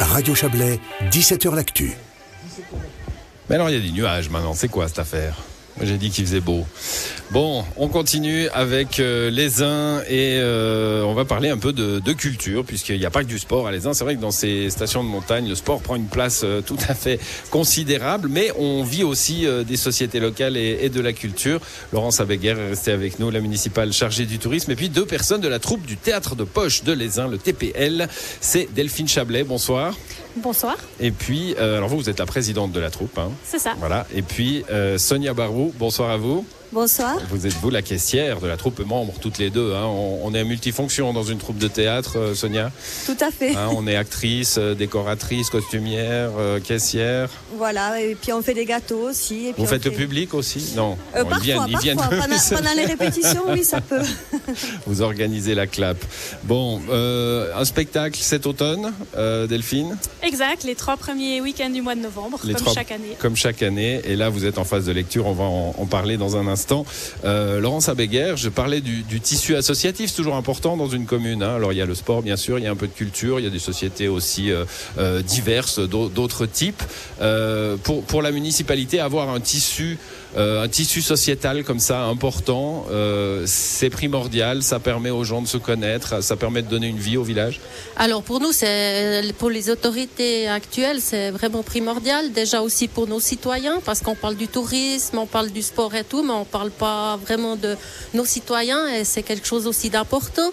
Radio Chablais, 17h L'Actu. Mais alors, il y a des nuages maintenant. C'est quoi cette affaire? J'ai dit qu'il faisait beau. Bon, on continue avec euh, les uns et euh, on va parler un peu de, culture puisqu'il n'y a pas que du sport à les uns. C'est vrai que dans ces stations de montagne, le sport prend une place euh, tout à fait considérable, mais on vit aussi des sociétés locales et, de la culture. Laurence Abéguer est restée avec nous, la municipale chargée du tourisme, et puis deux personnes de la troupe du théâtre de poche de les uns, le TPL. C'est Delphine Chablais. Bonsoir. Bonsoir, Et puis, euh, alors vous, vous êtes la présidente de la troupe. Hein. c'est ça. Voilà. Et puis, euh, Sonia Barou, bonsoir à vous. Bonsoir. Vous êtes vous la caissière de la troupe, membre toutes les deux. Hein. On, on est à multifonction dans une troupe de théâtre, euh, Sonia. Tout à fait. Hein, on est actrice, euh, décoratrice, costumière, euh, caissière. Voilà, et puis on fait des gâteaux aussi. Et puis Vous on faites le fait- public aussi? Non. Euh, Bon, parfois, ils viennent, ils viennent. parfois. Pendant, pendant les répétitions, oui, ça peut. Vous organisez la clap. Bon, euh, un spectacle cet automne, euh, Delphine, Exact, les trois premiers week-ends du mois de novembre, Les comme trois- chaque année. comme chaque année. Et là, vous êtes en phase de lecture. On va en, en parler dans un instant. Euh, Laurence Abéguer, je parlais du, tissu associatif, c'est toujours important dans une commune. hein. Alors, il y a le sport, bien sûr, il y a un peu de culture, il y a des sociétés aussi euh, euh, diverses, d'au- d'autres types. Pour, la municipalité, avoir un tissu, un tissu sociétal comme ça important, c'est primordial. Ça permet aux gens de se connaître, ça permet de donner une vie au village. Alors pour nous, pour les autorités actuelles, c'est vraiment primordial. Déjà aussi pour nos citoyens, parce qu'on parle du tourisme, on parle du sport et tout, mais on parle pas vraiment de nos citoyens et c'est quelque chose aussi d'important.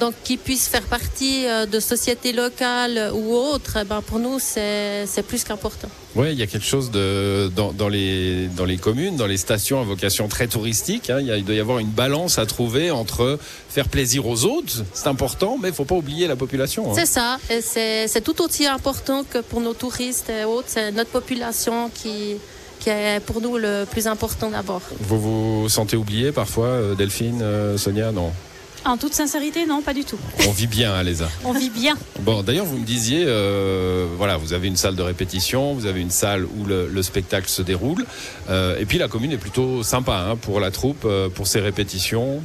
Donc qu'ils puissent faire partie euh, de sociétés locales ou autres, eh ben, pour nous c'est plus qu'important. Oui, il y a quelque chose de dans, dans les dans les communes, dans les stations à vocation très touristique. hein, il, y a- il doit y avoir une balance à trouver entre faire plaisir aux autres, c'est important, mais il faut pas oublier la population. hein. C'est ça, c'est tout aussi important que pour nos touristes et autres, c'est notre population qui, qui est pour nous le plus important d'abord. Vous vous sentez oublié parfois, euh, Delphine, euh, Sonia? Non, En toute sincérité, non, pas du tout. on vit bien à l'ESA. On vit bien. Bon, d'ailleurs, vous me disiez, euh, voilà, vous avez une salle de répétition, vous avez une salle où le, le spectacle se déroule, euh, et puis la commune est plutôt sympa hein, pour la troupe, euh, pour ses répétitions.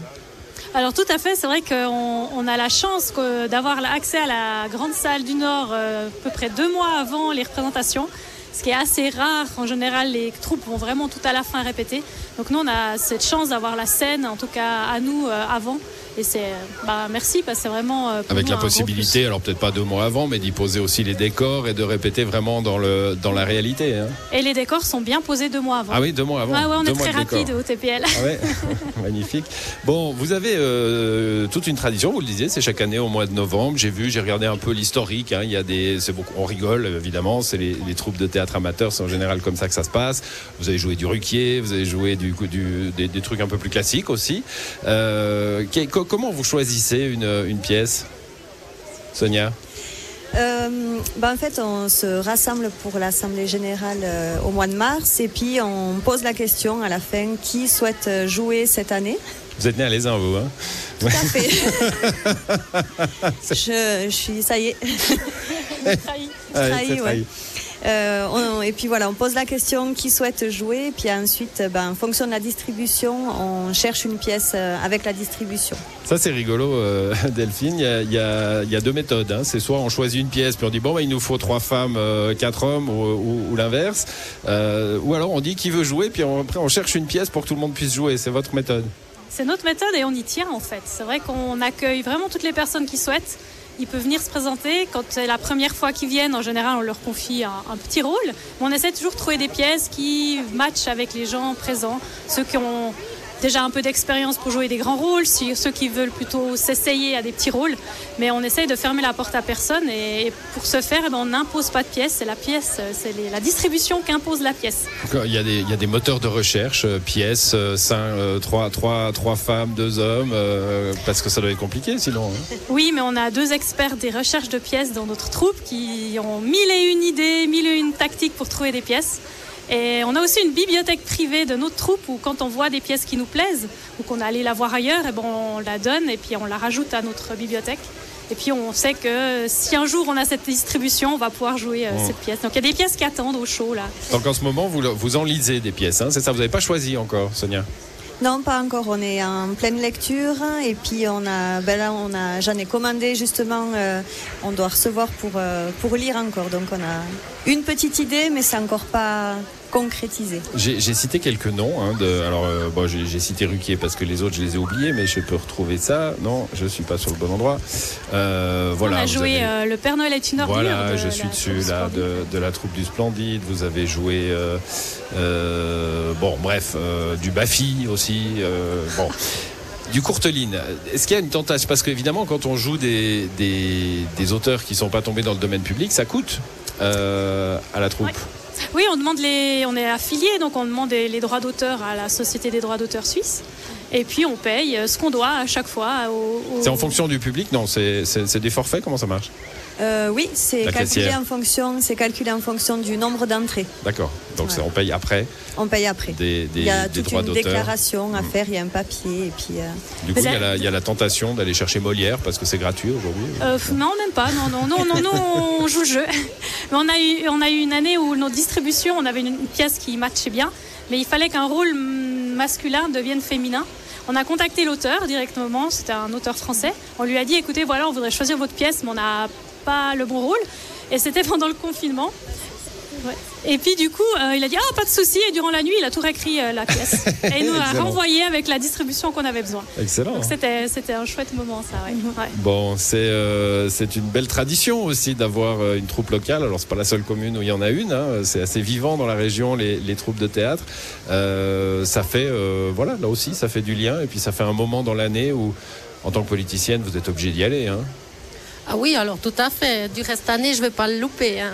Alors tout à fait, c'est vrai qu'on on a la chance d'avoir accès à la grande salle du Nord euh, à peu près deux mois avant les représentations, ce qui est assez rare. En général, les troupes vont vraiment tout à la fin répéter. Donc nous, on a cette chance d'avoir la scène, en tout cas à nous, euh, avant. Et c'est, euh, bah, merci, parce que c'est vraiment euh, Avec la possibilité, alors peut-être pas deux mois avant, mais d'y poser aussi les décors et de répéter vraiment dans, le, dans la réalité. hein. Et les décors sont bien posés deux mois avant. Ah oui, deux mois avant. Ah ouais, on deux est très rapide au TPL. Ah ouais, magnifique. Bon, vous avez euh, toute une tradition, vous le disiez, c'est chaque année au mois de novembre. J'ai vu, j'ai regardé un peu l'historique. hein, il y a des, c'est beaucoup, on rigole évidemment. C'est les, les troupes de théâtre amateurs, c'est en général comme ça que ça se passe. Vous avez joué du Ruquier, vous avez joué du, des, des trucs un peu plus classiques aussi. Euh, comment vous choisissez une, une pièce, Sonia? Euh, ben, en fait, on se rassemble pour l'Assemblée générale euh, au mois de mars et puis on pose la question à la fin qui souhaite euh, jouer cette année? Vous êtes né à Lézin, vous hein? Tout à fait. je, je suis, ça y est. Trahi. Ah, Trahi, ouais. trahi. Euh, on- et puis voilà, on pose la question qui souhaite jouer, et puis ensuite, ben, en fonction de la distribution, on cherche une pièce euh, avec la distribution. Ça c'est rigolo, euh, Delphine. Il y a, il y a- il y a deux méthodes. hein. C'est soit on choisit une pièce puis on dit bon bah, il nous faut trois femmes, euh, quatre hommes ou, ou- ou l'inverse, Euh, ou alors on dit qui veut jouer puis on- après on cherche une pièce pour que tout le monde puisse jouer. C'est votre méthode. C'est notre méthode et on y tient en fait. C'est vrai qu'on accueille vraiment toutes les personnes qui souhaitent. Ils peuvent venir se présenter. Quand c'est la première fois qu'ils viennent, en général, on leur confie un, petit rôle. On essaie toujours de trouver des pièces qui matchent avec les gens présents, ceux qui ont déjà un peu d'expérience pour jouer des grands rôles, si- ceux qui veulent plutôt s'essayer à des petits rôles. Mais on essaye de fermer la porte à personne et pour ce faire, ben, on n'impose pas de pièce. C'est la pièce, c'est la distribution qui impose la pièce. Il y a des, il y a des moteurs de recherche, euh, pièces, euh, cinq, euh, trois, trois, trois femmes, deux hommes, euh, parce que ça doit être compliqué sinon. hein. Oui, mais on a deux experts des recherches de pièces dans notre troupe qui ont mille et une idées, mille et une tactiques pour trouver des pièces. Et on a aussi une bibliothèque privée de notre troupe où quand on voit des pièces qui nous plaisent ou qu'on a allé la voir ailleurs, et ben on la donne et puis on la rajoute à notre bibliothèque. Et puis on sait que si un jour on a cette distribution, on va pouvoir jouer euh, cette pièce. Donc il y a des pièces qui attendent au show là. Donc en ce moment vous, vous en lisez des pièces, hein, c'est ça Vous n'avez pas choisi encore, Sonia? Non, pas encore. On est en pleine lecture et puis on a, ben là, on a, j'en ai commandé justement. euh, on doit recevoir pour euh, pour lire encore. Donc on a une petite idée, mais c'est encore pas concrétisé. J'ai cité quelques noms. Hein, de, alors, euh, bon, j'ai cité Ruquier parce que les autres, je les ai oubliés, mais je peux retrouver ça. Non, je suis pas sur le bon endroit. Euh, voilà. on a joué avez- euh, Le Père Noël est une ordure. Voilà, je suis dessus là de, de la troupe du Splendide. Vous avez joué, euh, bon, bref, du Bafi aussi. bon. Du Courteline, est-ce qu'il y a une tentation Parce qu'évidemment, quand on joue des, des, des auteurs qui sont pas tombés dans le domaine public, ça coûte euh, à la troupe. Ouais. Oui, on demande les, on est affilié, donc on demande les, droits d'auteur à la Société des droits d'auteur suisse. Et puis on paye euh, ce qu'on doit à chaque fois. Au, C'est en fonction du public? Non, c'est c'est- c'est des forfaits? Comment ça marche? Euh, oui, c'est calculé caissière. en fonction, c'est calculé en fonction du nombre d'entrées. D'accord. Donc on paye après On paye après. des, des, il y a des toute une déclaration à Mm. faire, il y a un papier et puis. euh, Du coup, il y, a la, il y a la tentation d'aller chercher Molière parce que c'est gratuit aujourd'hui. Euh, non, même pas. Non, non, non, non, non, on joue le jeu. Mais on a eu, on a eu une année où nos distributions, on avait une, une pièce qui matchait bien, mais il fallait qu'un rôle masculin devienne féminin. On a contacté l'auteur directement, c'était un auteur français. On lui a dit, écoutez, voilà, on voudrait choisir votre pièce, mais on n'a pas le bon rôle. Et c'était pendant le confinement. Ouais. Et puis du coup, euh, il a dit ah pas de souci et durant la nuit, il a tout réécrit euh, la pièce et il nous a renvoyé avec la distribution qu'on avait besoin. Excellent. Donc c'était c'était un chouette moment ça. Ouais. Ouais. Bon, c'est euh, c'est une belle tradition aussi d'avoir une troupe locale. Alors, c'est pas la seule commune où il y en a une. hein. C'est assez vivant dans la région, les, les troupes de théâtre. Ça fait, voilà, là aussi, ça fait du lien. Et puis, ça fait un moment dans l'année où, en tant que politicienne, vous êtes obligé d'y aller. Hein. Ah oui, alors tout à fait. Du reste année, je vais pas le louper. hein.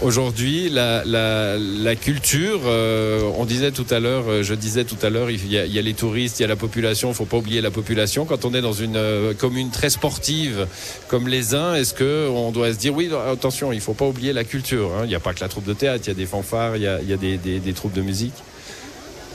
Aujourd'hui, la, la, culture, euh, on disait tout à l'heure, euh, je disais tout à l'heure, il y, a, les touristes, il y a la population, il faut pas oublier la population. Quand on est dans une euh, commune très sportive comme les uns, est-ce que on doit se dire oui, attention, il faut pas oublier la culture. hein. Il n'y a pas que la troupe de théâtre, il y a des fanfares, il y a, il y a des, des troupes de musique.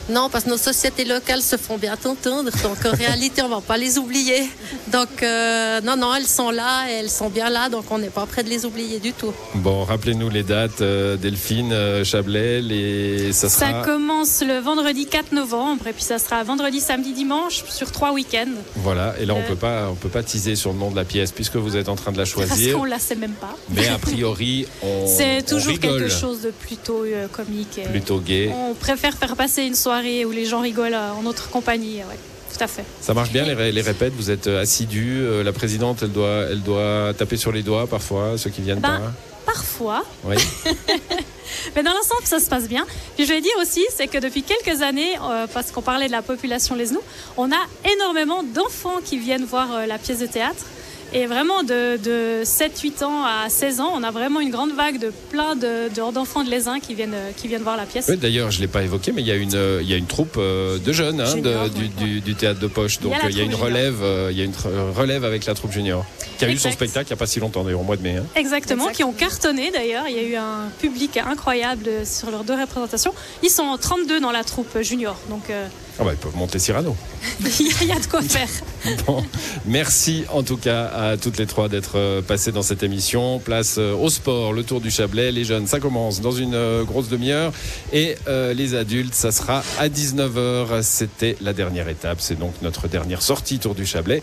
Non, parce que nos sociétés locales se font bien entendre, donc en réalité, on va pas les oublier. Donc, euh, non, non, elles sont là, et elles sont bien là, donc on n'est pas prêt de les oublier du tout. Bon, rappelez-nous les dates, euh, Delphine, euh, Chablais, les... ça Ça sera. commence le vendredi 4 novembre et puis ça sera vendredi, samedi, dimanche sur trois week-ends. Voilà, et là on Euh. peut pas, on peut pas teaser sur le nom de la pièce puisque vous êtes en train de la Parce choisir. qu'on la sait même pas. Mais a priori, on, C'est on toujours rigole. quelque chose de plutôt euh, comique. et plutôt gay. On préfère faire passer une soirée où les gens rigolent euh, en notre compagnie. ouais, tout à fait. Ça marche bien les, ré- les répètes, vous êtes euh, assidus. euh, La présidente, elle doit, elle doit taper sur les doigts parfois, ceux qui viennent Ben, pas. Parfois, Oui. mais dans l'ensemble, ça se passe bien. Puis je vais dire aussi, c'est que depuis quelques années, euh, parce qu'on parlait de la population Lesnou, on a énormément d'enfants qui viennent voir euh, la pièce de théâtre. Et vraiment, de, de 7-8 ans à 16 ans, on a vraiment une grande vague de plein de- de- d'enfants de, Lézins qui viennent, qui viennent voir la pièce. Oui, D'ailleurs, je l'ai pas évoqué, mais il y a une, euh, il y a une troupe euh, de jeunes hein, de- du, ouais. du- du théâtre de poche. Donc euh, il y a une relève, euh, il y a une relève avec la troupe junior qui a eu son spectacle il y a pas si longtemps, d'ailleurs au mois de mai. hein. Exactement, qui ont cartonné d'ailleurs. Il y a eu un public incroyable sur leurs deux représentations. Ils sont 32 dans la troupe junior, donc euh, Ah bah, ils peuvent monter Cyrano. il y a- de quoi faire. Bon, merci en tout cas à toutes les trois d'être euh, passées dans cette émission. Place euh, au sport, le Tour du Chablais. Les jeunes, ça commence dans une euh, grosse demi-heure. Et euh, les adultes, ça sera à 19h. C'était la dernière étape. C'est donc notre dernière sortie Tour du Chablais.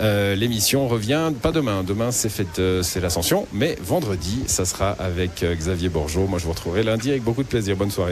Euh, L'émission revient pas demain. Demain, c'est fête, c'est l'ascension. Mais vendredi, ça sera avec Xavier Borgeot. Moi, je vous retrouverai lundi avec beaucoup de plaisir. Bonne soirée.